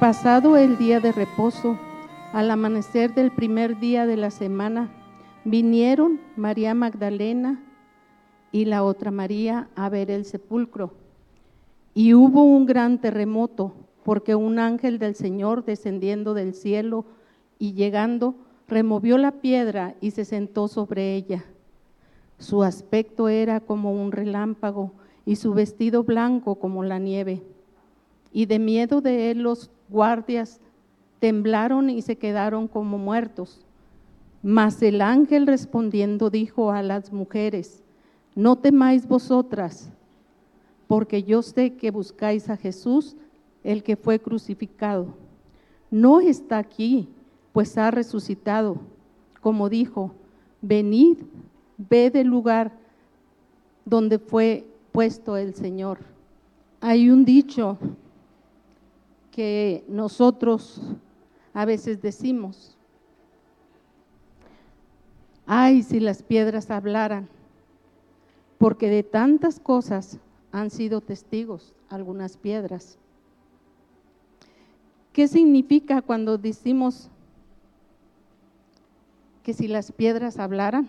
Pasado el día de reposo, al amanecer del primer día de la semana, vinieron María Magdalena y la otra María a ver el sepulcro. Y hubo un gran terremoto, porque un ángel del Señor descendiendo del cielo y llegando, removió la piedra y se sentó sobre ella. Su aspecto era como un relámpago y su vestido blanco como la nieve. Y de miedo de él los guardias temblaron y se quedaron como muertos. Mas el ángel respondiendo dijo a las mujeres, no temáis vosotras, porque yo sé que buscáis a Jesús, el que fue crucificado. No está aquí, pues ha resucitado. Como dijo, venid, ve del lugar donde fue puesto el Señor. Hay un dicho que nosotros a veces decimos, ay, si las piedras hablaran, porque de tantas cosas han sido testigos algunas piedras. ¿Qué significa cuando decimos que si las piedras hablaran?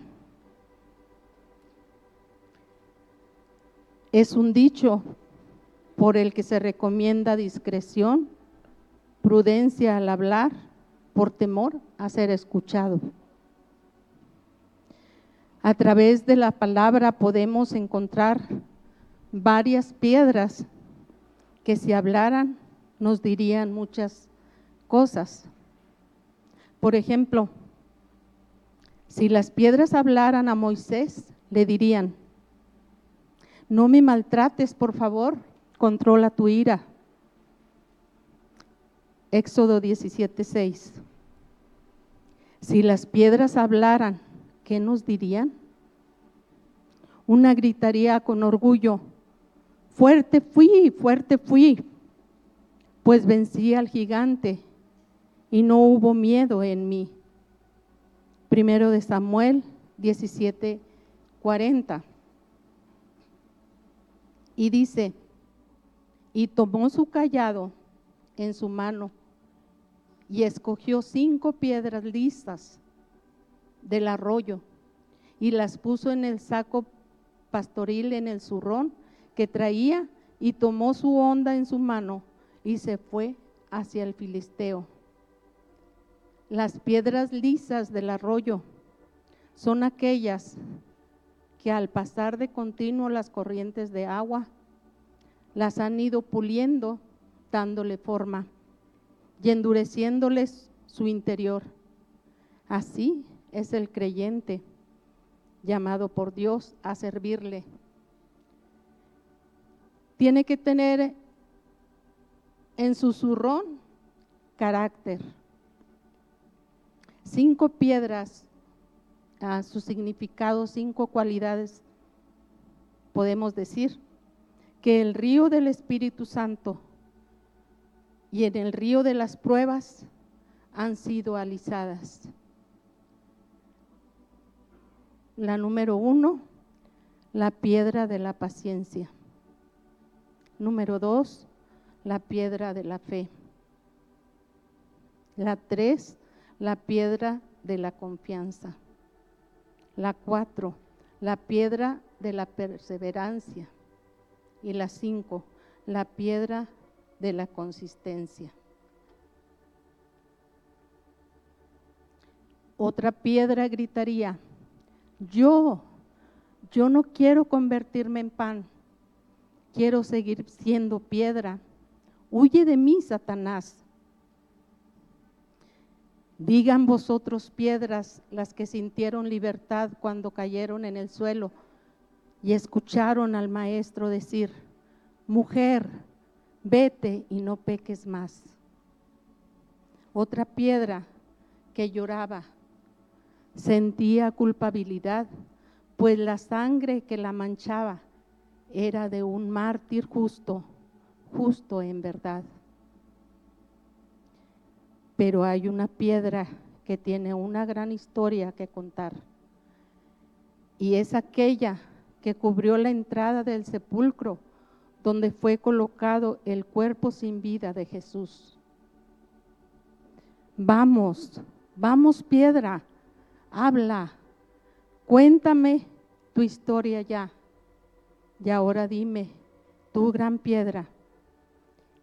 Es un dicho por el que se recomienda discreción, prudencia al hablar, por temor a ser escuchado. A través de la palabra podemos encontrar varias piedras que si hablaran nos dirían muchas cosas. Por ejemplo, si las piedras hablaran a Moisés, le dirían, no me maltrates, por favor, controla tu ira. Éxodo 17:6. Si las piedras hablaran, ¿qué nos dirían? Una gritaría con orgullo, fuerte fui, fuerte fui, pues vencí al gigante y no hubo miedo en mí. Primero de Samuel 17:40. Y dice, y tomó su callado en su mano y escogió cinco piedras listas del arroyo y las puso en el saco pastoril en el zurrón que traía y tomó su onda en su mano y se fue hacia el filisteo. Las piedras lisas del arroyo son aquellas que al pasar de continuo las corrientes de agua, las han ido puliendo, dándole forma y endureciéndoles su interior. Así es el creyente llamado por Dios a servirle. Tiene que tener en su zurrón carácter. Cinco piedras a su significado, cinco cualidades, podemos decir, que el río del Espíritu Santo y en el río de las pruebas han sido alisadas. La número uno, la piedra de la paciencia. Número dos, la piedra de la fe. La tres, la piedra de la confianza. La cuatro, la piedra de la perseverancia. Y la cinco, la piedra de la consistencia. Otra piedra gritaría, yo, yo no quiero convertirme en pan, quiero seguir siendo piedra. Huye de mí, Satanás. Digan vosotros piedras las que sintieron libertad cuando cayeron en el suelo y escucharon al maestro decir, mujer, vete y no peques más. Otra piedra que lloraba, sentía culpabilidad, pues la sangre que la manchaba era de un mártir justo, justo en verdad. Pero hay una piedra que tiene una gran historia que contar. Y es aquella que cubrió la entrada del sepulcro donde fue colocado el cuerpo sin vida de Jesús. vamos, vamos piedra, habla, cuéntame tu historia ya. Y ahora dime, tu gran piedra,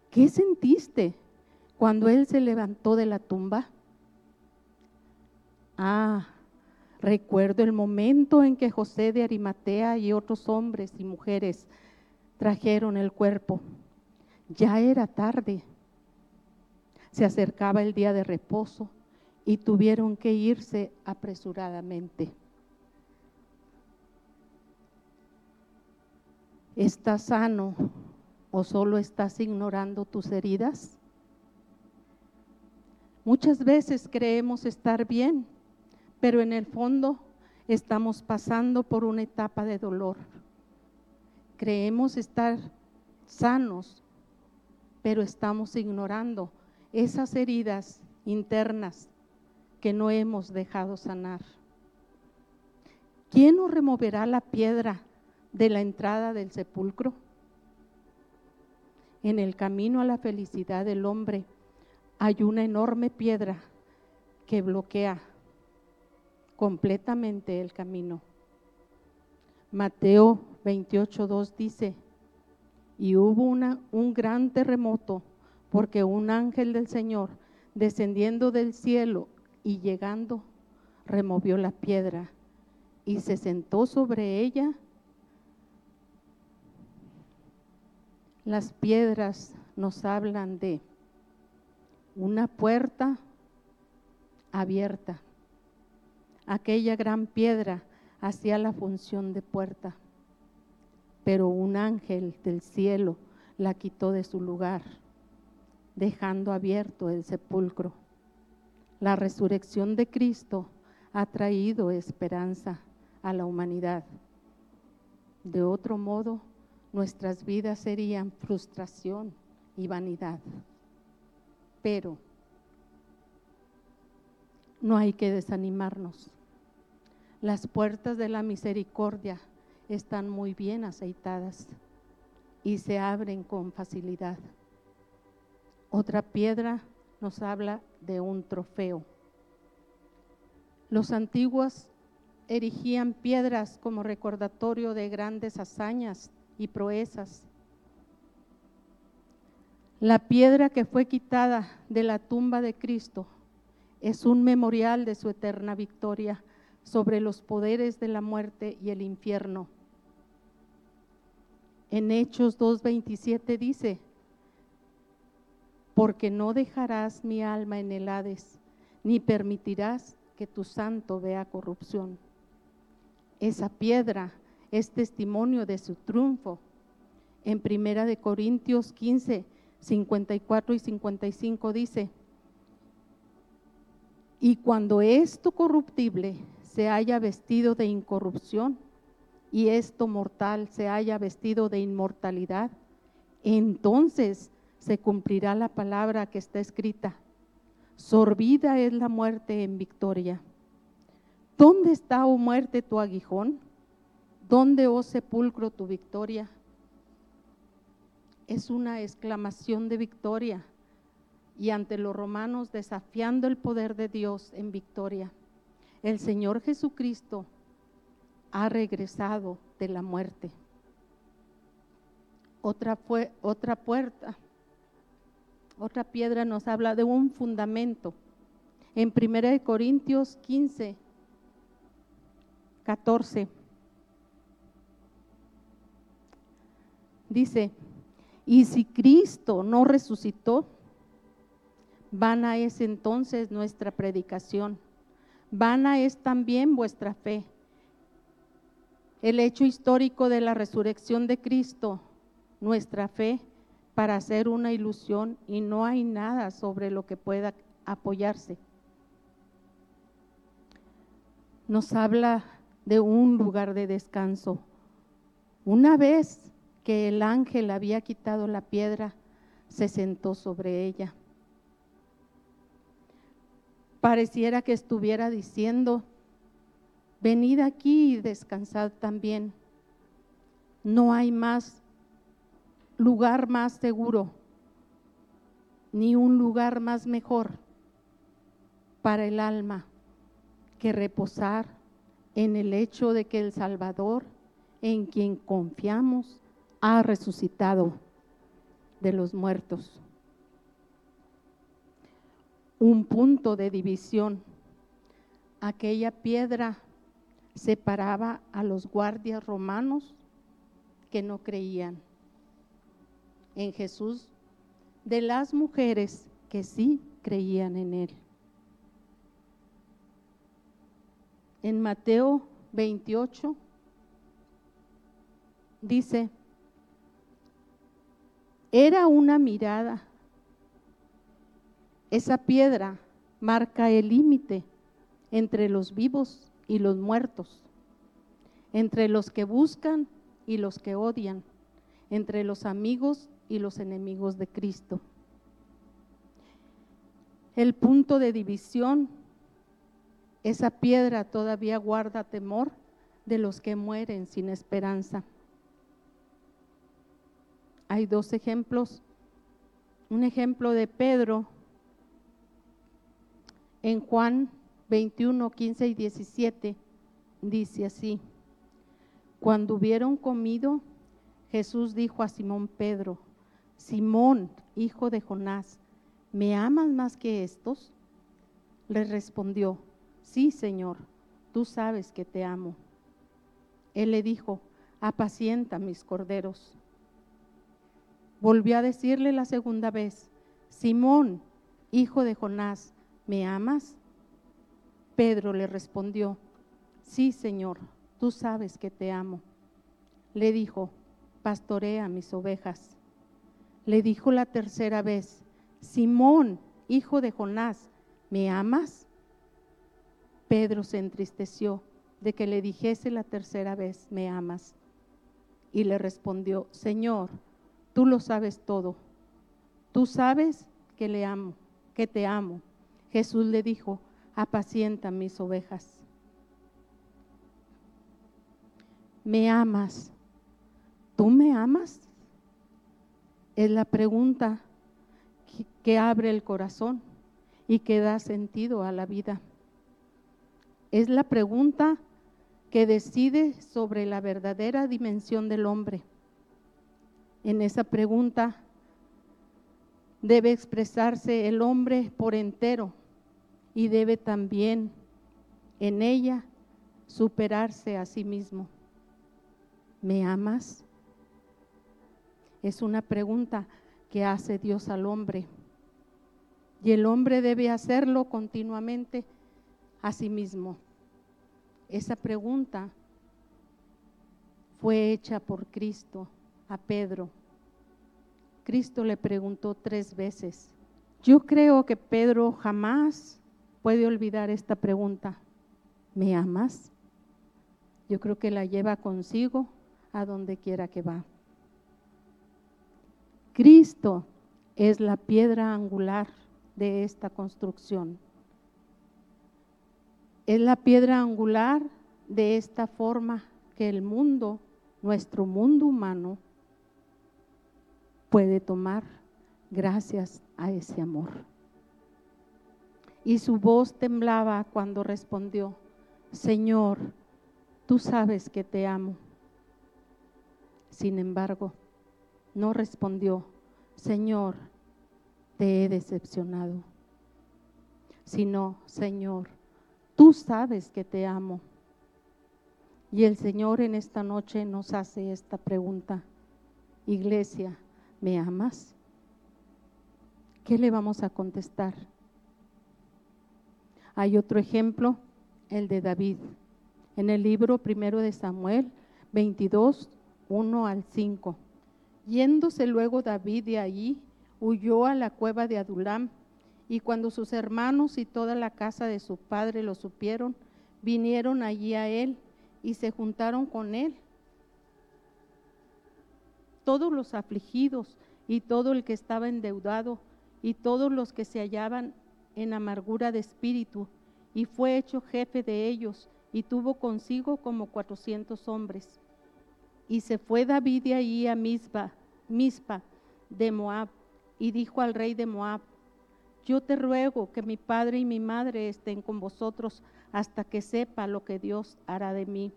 ¿qué sentiste cuando Él se levantó de la tumba? Ah, recuerdo el momento en que José de Arimatea y otros hombres y mujeres trajeron el cuerpo. Ya era tarde. Se acercaba el día de reposo y tuvieron que irse apresuradamente. ¿Estás sano o solo estás ignorando tus heridas? Muchas veces creemos estar bien, pero en el fondo estamos pasando por una etapa de dolor. Creemos estar sanos, pero estamos ignorando esas heridas internas que no hemos dejado sanar. ¿Quién nos removerá la piedra de la entrada del sepulcro? En el camino a la felicidad del hombre hay una enorme piedra que bloquea completamente el camino. Mateo 28.2 dice, y hubo una, un gran terremoto porque un ángel del Señor descendiendo del cielo y llegando removió la piedra y se sentó sobre ella. Las piedras nos hablan de una puerta abierta. Aquella gran piedra hacía la función de puerta, pero un ángel del cielo la quitó de su lugar, dejando abierto el sepulcro. La resurrección de Cristo ha traído esperanza a la humanidad. De otro modo, nuestras vidas serían frustración y vanidad. Pero no hay que desanimarnos. Las puertas de la misericordia están muy bien aceitadas y se abren con facilidad. Otra piedra nos habla de un trofeo. Los antiguos erigían piedras como recordatorio de grandes hazañas y proezas. La piedra que fue quitada de la tumba de Cristo es un memorial de su eterna victoria sobre los poderes de la muerte y el infierno. En Hechos 2.27 dice, porque no dejarás mi alma en el Hades, ni permitirás que tu santo vea corrupción. Esa piedra es testimonio de su triunfo. En Primera de Corintios 15, 54 y 55 dice, y cuando esto corruptible se haya vestido de incorrupción y esto mortal se haya vestido de inmortalidad, entonces se cumplirá la palabra que está escrita. Sorbida es la muerte en victoria. ¿Dónde está, oh muerte, tu aguijón? ¿Dónde, oh sepulcro, tu victoria? Es una exclamación de victoria y ante los romanos desafiando el poder de Dios en victoria. El Señor Jesucristo ha regresado de la muerte. Otra, otra puerta otra piedra nos habla de un fundamento. En 1 Corintios 15, 14, dice, y si Cristo no resucitó, vana es entonces nuestra predicación, vana es también vuestra fe. El hecho histórico de la resurrección de Cristo, nuestra fe, para hacer una ilusión y no hay nada sobre lo que pueda apoyarse. Nos habla de un lugar de descanso. Una vez que el ángel había quitado la piedra, se sentó sobre ella. Pareciera que estuviera diciendo, venid aquí y descansad también. No hay más lugar más seguro, ni un lugar más mejor para el alma que reposar en el hecho de que el Salvador, en quien confiamos, ha resucitado de los muertos. Un punto de división. Aquella piedra separaba a los guardias romanos que no creían en Jesús de las mujeres que sí creían en Él. En Mateo 28 dice, era una mirada. Esa piedra marca el límite entre los vivos y los muertos, entre los que buscan y los que odian, entre los amigos y los enemigos de Cristo. El punto de división, esa piedra todavía guarda temor de los que mueren sin esperanza. Hay dos ejemplos. Un ejemplo de Pedro en Juan 21, 15 y 17 dice así, cuando hubieron comido, Jesús dijo a Simón Pedro, Simón, hijo de Jonás, ¿me amas más que estos? Le respondió, sí, Señor, tú sabes que te amo. Él le dijo, apacienta mis corderos. Volvió a decirle la segunda vez, Simón, hijo de Jonás, ¿me amas? Pedro le respondió, sí, Señor, tú sabes que te amo. Le dijo, pastorea mis ovejas. Le dijo la tercera vez, Simón, hijo de Jonás, ¿me amas? Pedro se entristeció de que le dijese la tercera vez, ¿me amas? Y le respondió, Señor, tú lo sabes todo. Tú sabes que le amo, que te amo. Jesús le dijo, apacienta mis ovejas. ¿Me amas? ¿Tú me amas? Es la pregunta que, abre el corazón y que da sentido a la vida. Es la pregunta que decide sobre la verdadera dimensión del hombre en esa pregunta debe expresarse el hombre por entero y debe también en ella superarse a sí mismo. ¿Me amas? Es una pregunta que hace Dios al hombre. Y el hombre debe hacerlo continuamente a sí mismo. Esa pregunta fue hecha por Cristo a Pedro. Cristo le preguntó tres veces. Yo creo que Pedro jamás puede olvidar esta pregunta. ¿Me amas? Yo creo que la lleva consigo a donde quiera que va. Cristo es la piedra angular de esta construcción. Es la piedra angular de esta forma que el mundo, nuestro mundo humano, puede tomar gracias a ese amor. Y su voz temblaba cuando respondió, Señor, tú sabes que te amo. Sin embargo, no respondió, Señor, te he decepcionado, sino, Señor, tú sabes que te amo. Y el Señor en esta noche nos hace esta pregunta, iglesia, ¿me amas? ¿Qué le vamos a contestar? Hay otro ejemplo, el de David. En el libro primero de Samuel 22, 1 al 5. Yéndose luego David de allí, huyó a la cueva de Adulam, y cuando sus hermanos y toda la casa de su padre lo supieron, vinieron allí a él y se juntaron con él todos los afligidos y todo el que estaba endeudado y todos los que se hallaban en amargura de espíritu, y fue hecho jefe de ellos, y tuvo consigo como cuatrocientos hombres. Y se fue David de ahí a Mispa, Mispa de Moab, y dijo al rey de Moab, yo te ruego que mi padre y mi madre estén con vosotros hasta que sepa lo que Dios hará de mí.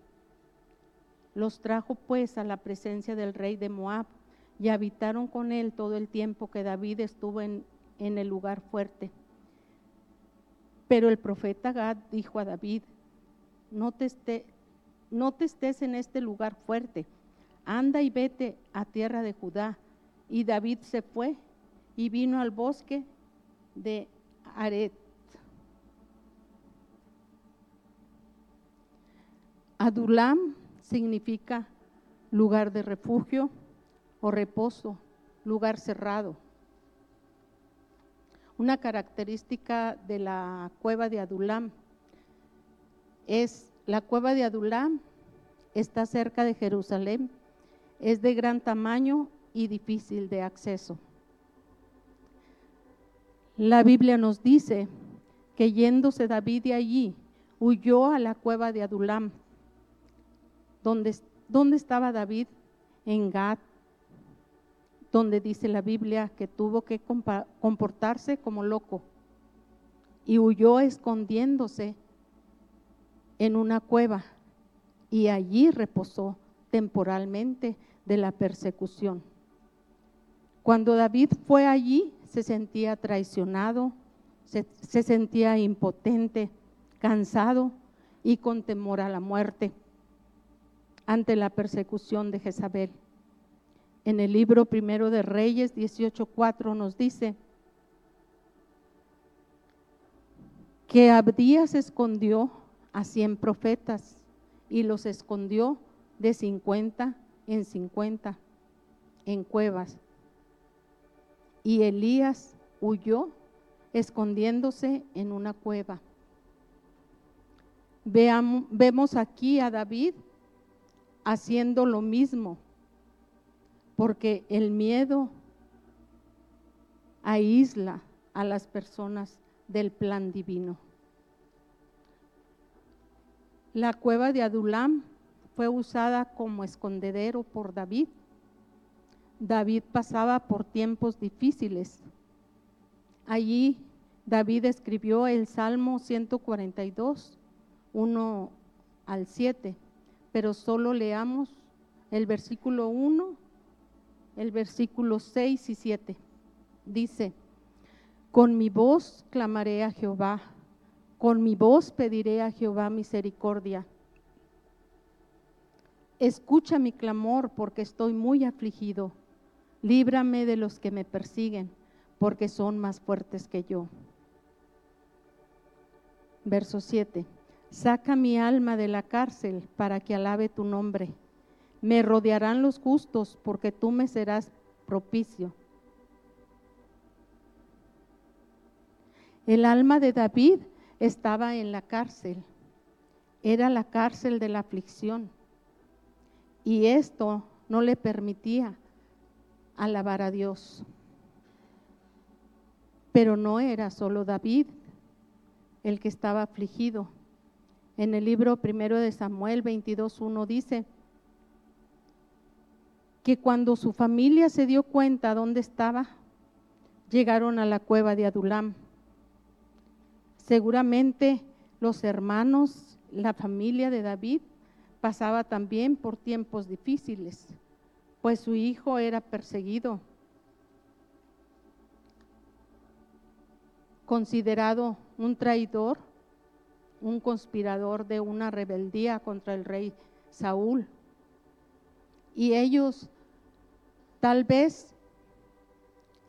Los trajo pues a la presencia del rey de Moab y habitaron con él todo el tiempo que David estuvo en, el lugar fuerte. Pero el profeta Gad dijo a David, no te, esté, no te estés en este lugar fuerte, anda y vete a tierra de Judá. Y David se fue y vino al bosque de Aret. Adulam significa lugar de refugio o reposo, lugar cerrado. Una característica de la cueva de Adulam es la cueva de Adulam está cerca de Jerusalén, es de gran tamaño y difícil de acceso. La Biblia nos dice que yéndose David de allí, huyó a la cueva de Adulam. ¿Dónde, dónde estaba David? En Gad, donde dice la Biblia que tuvo que comportarse como loco y huyó escondiéndose en una cueva y allí reposó temporalmente de la persecución. Cuando David fue allí, se sentía traicionado, se, sentía impotente, cansado y con temor a la muerte ante la persecución de Jezabel. En el libro primero de Reyes 18:4 nos dice que Abdías escondió a cien profetas y los escondió de 50 en 50 en cuevas y Elías huyó escondiéndose en una cueva. Vemos aquí a David haciendo lo mismo, porque el miedo aísla a las personas del plan divino. La cueva de Adulam fue usada como escondedero por David David pasaba por tiempos difíciles. Allí David escribió el Salmo 142, 1 al 7, pero solo leamos el versículo 1, el versículo 6 y 7. Dice, con mi voz clamaré a Jehová, con mi voz pediré a Jehová misericordia. Escucha mi clamor porque estoy muy afligido líbrame de los que me persiguen, porque son más fuertes que yo. Verso 7. Saca mi alma de la cárcel para que alabe tu nombre. Me rodearán los justos porque tú me serás propicio. El alma de David estaba en la cárcel. Era la cárcel de la aflicción. Y esto no le permitía alabar a Dios. Pero no era solo David el que estaba afligido. En el libro primero de Samuel 22.1 dice que cuando su familia se dio cuenta dónde estaba, llegaron a la cueva de Adulam. Seguramente los hermanos, la familia de David pasaba también por tiempos difíciles pues su hijo era perseguido, considerado un traidor, un conspirador de una rebeldía contra el rey Saúl. Y ellos tal vez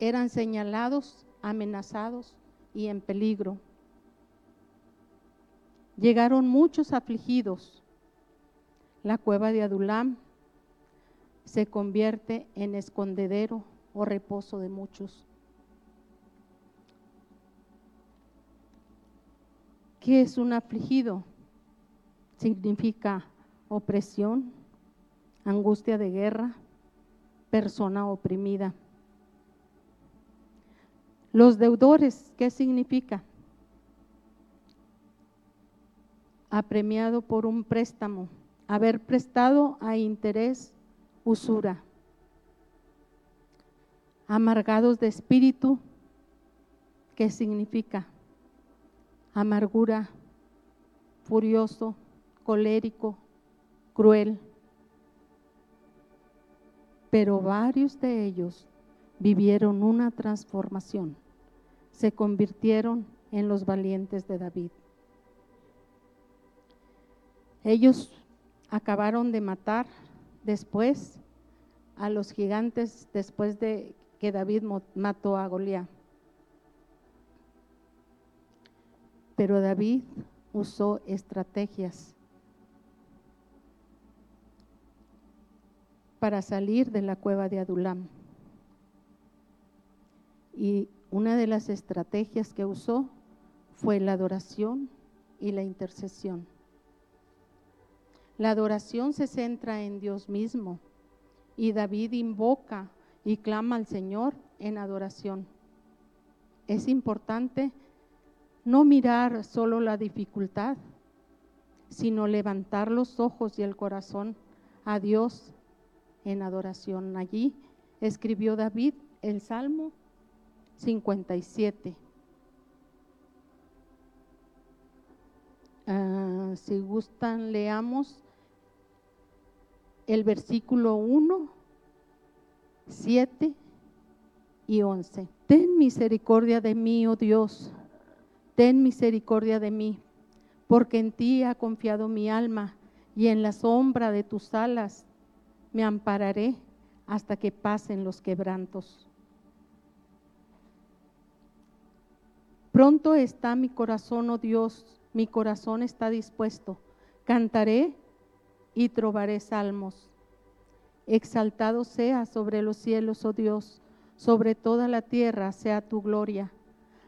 eran señalados, amenazados y en peligro. Llegaron muchos afligidos. La cueva de Adulam se convierte en escondedero o reposo de muchos. ¿Qué es un afligido? Significa opresión, angustia de guerra, persona oprimida. Los deudores, ¿qué significa? Apremiado por un préstamo, haber prestado a interés usura. Amargados de espíritu, ¿Qué significa? Amargura, furioso, colérico, cruel. Pero varios de ellos vivieron una transformación, se convirtieron en los valientes de David. Ellos acabaron de matar después a los gigantes después de que David mató a Goliat. Pero David usó estrategias para salir de la cueva de Adulam. Y una de las estrategias que usó fue la adoración y la intercesión. La adoración se centra en Dios mismo y David invoca y clama al Señor en adoración. Es importante no mirar solo la dificultad, sino levantar los ojos y el corazón a Dios en adoración. Allí escribió David el Salmo 57. Ah, si gustan, leamos el versículo 1, 7 y 11. Ten misericordia de mí, oh Dios, ten misericordia de mí, porque en ti ha confiado mi alma y en la sombra de tus alas me ampararé hasta que pasen los quebrantos. Pronto está mi corazón, oh Dios, mi corazón está dispuesto. Cantaré y trovaré salmos. Exaltado sea sobre los cielos, oh Dios, sobre toda la tierra sea tu gloria.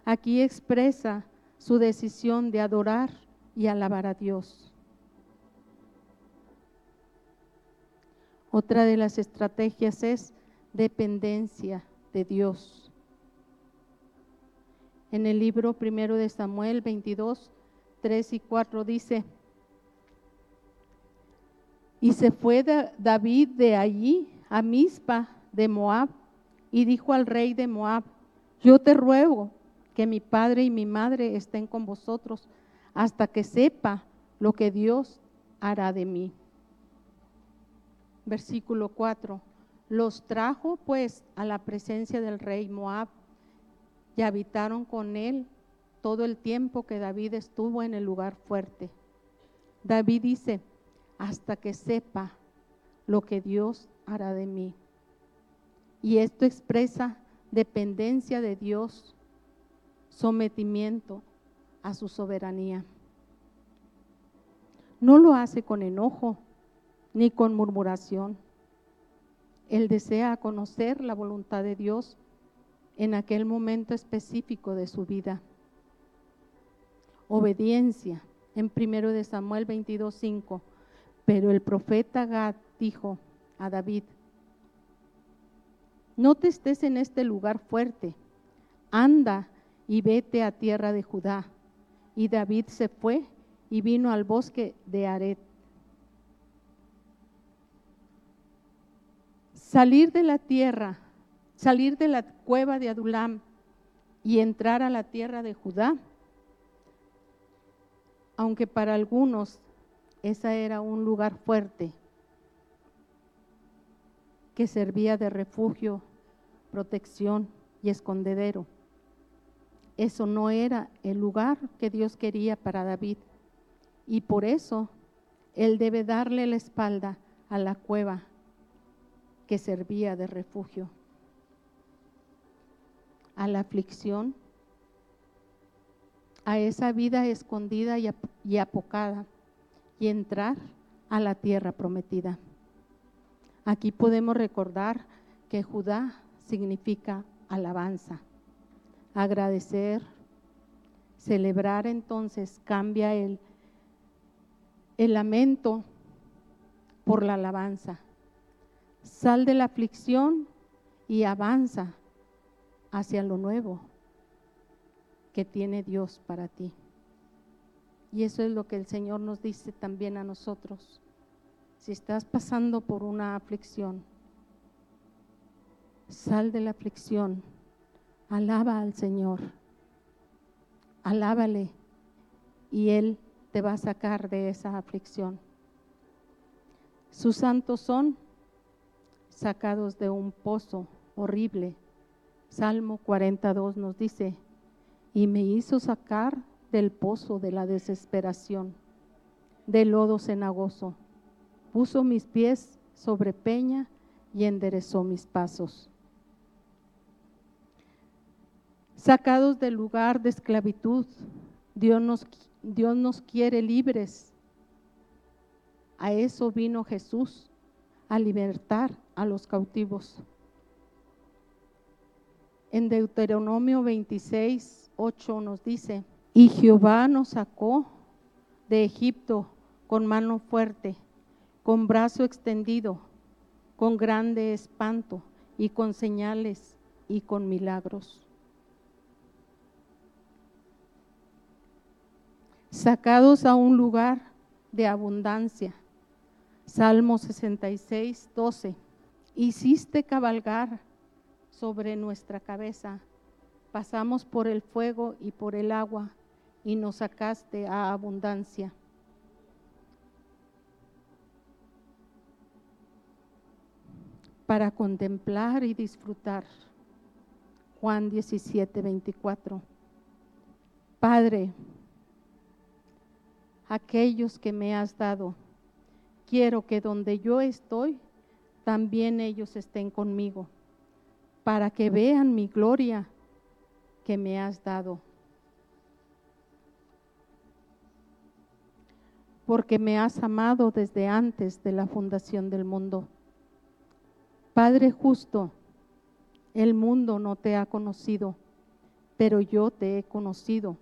Aquí expresa su decisión de adorar y alabar a Dios. Otra de las estrategias es dependencia de Dios. En el libro primero de Samuel 22, 3 y 4 dice, y se fue David de allí a Mizpa de Moab y dijo al rey de Moab, yo te ruego que mi padre y mi madre estén con vosotros hasta que sepa lo que Dios hará de mí. Versículo 4. Los trajo pues a la presencia del rey Moab y habitaron con él todo el tiempo que David estuvo en el lugar fuerte. David dice, hasta que sepa lo que Dios hará de mí. Y esto expresa dependencia de Dios, sometimiento a su soberanía. No lo hace con enojo ni con murmuración. Él desea conocer la voluntad de Dios en aquel momento específico de su vida. Obediencia en 1 de Samuel 22:5 pero el profeta Gad dijo a David, no te estés en este lugar fuerte, anda y vete a tierra de Judá. Y David se fue y vino al bosque de Aret. Salir de la tierra, salir de la cueva de Adulam y entrar a la tierra de Judá, aunque para algunos ese era un lugar fuerte que servía de refugio, protección y escondedero. Eso no era el lugar que Dios quería para David. Y por eso él debe darle la espalda a la cueva que servía de refugio, a la aflicción, a esa vida escondida y apocada y entrar a la tierra prometida. Aquí podemos recordar que Judá significa alabanza, agradecer, celebrar entonces cambia el, el lamento por la alabanza. Sal de la aflicción y avanza hacia lo nuevo que tiene Dios para ti. Y eso es lo que el Señor nos dice también a nosotros. Si estás pasando por una aflicción, sal de la aflicción, alaba al Señor alábale y Él te va a sacar de esa aflicción. Sus santos son sacados de un pozo horrible. Salmo 42 nos dice, y me hizo sacar del pozo de la desesperación, del lodo cenagoso. Puso mis pies sobre peña y enderezó mis pasos. Sacados del lugar de esclavitud, Dios nos, quiere libres. A eso vino Jesús, a libertar a los cautivos. En Deuteronomio 26, 8 nos dice, y Jehová nos sacó de Egipto con mano fuerte, con brazo extendido, con grande espanto y con señales y con milagros. Sacados a un lugar de abundancia. Salmo 66, 12. Hiciste cabalgar sobre nuestra cabeza. Pasamos por el fuego y por el agua y nos sacaste a abundancia. Para contemplar y disfrutar. Juan 17, 24. Padre, aquellos que me has dado, quiero que donde yo estoy, también ellos estén conmigo, para que vean mi gloria que me has dado. porque me has amado desde antes de la fundación del mundo. Padre justo, el mundo no te ha conocido, pero yo te he conocido,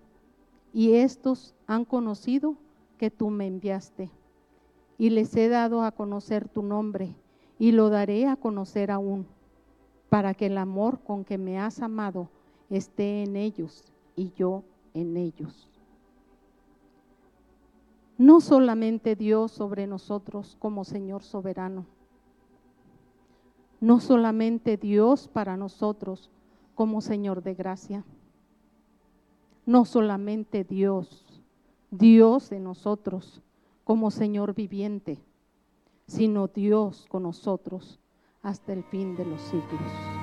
y estos han conocido que tú me enviaste. Y les he dado a conocer tu nombre, y lo daré a conocer aún, para que el amor con que me has amado esté en ellos y yo en ellos no solamente Dios sobre nosotros como Señor soberano, no solamente Dios para nosotros como Señor de gracia, no solamente Dios, Dios de nosotros como Señor viviente, sino Dios con nosotros hasta el fin de los siglos.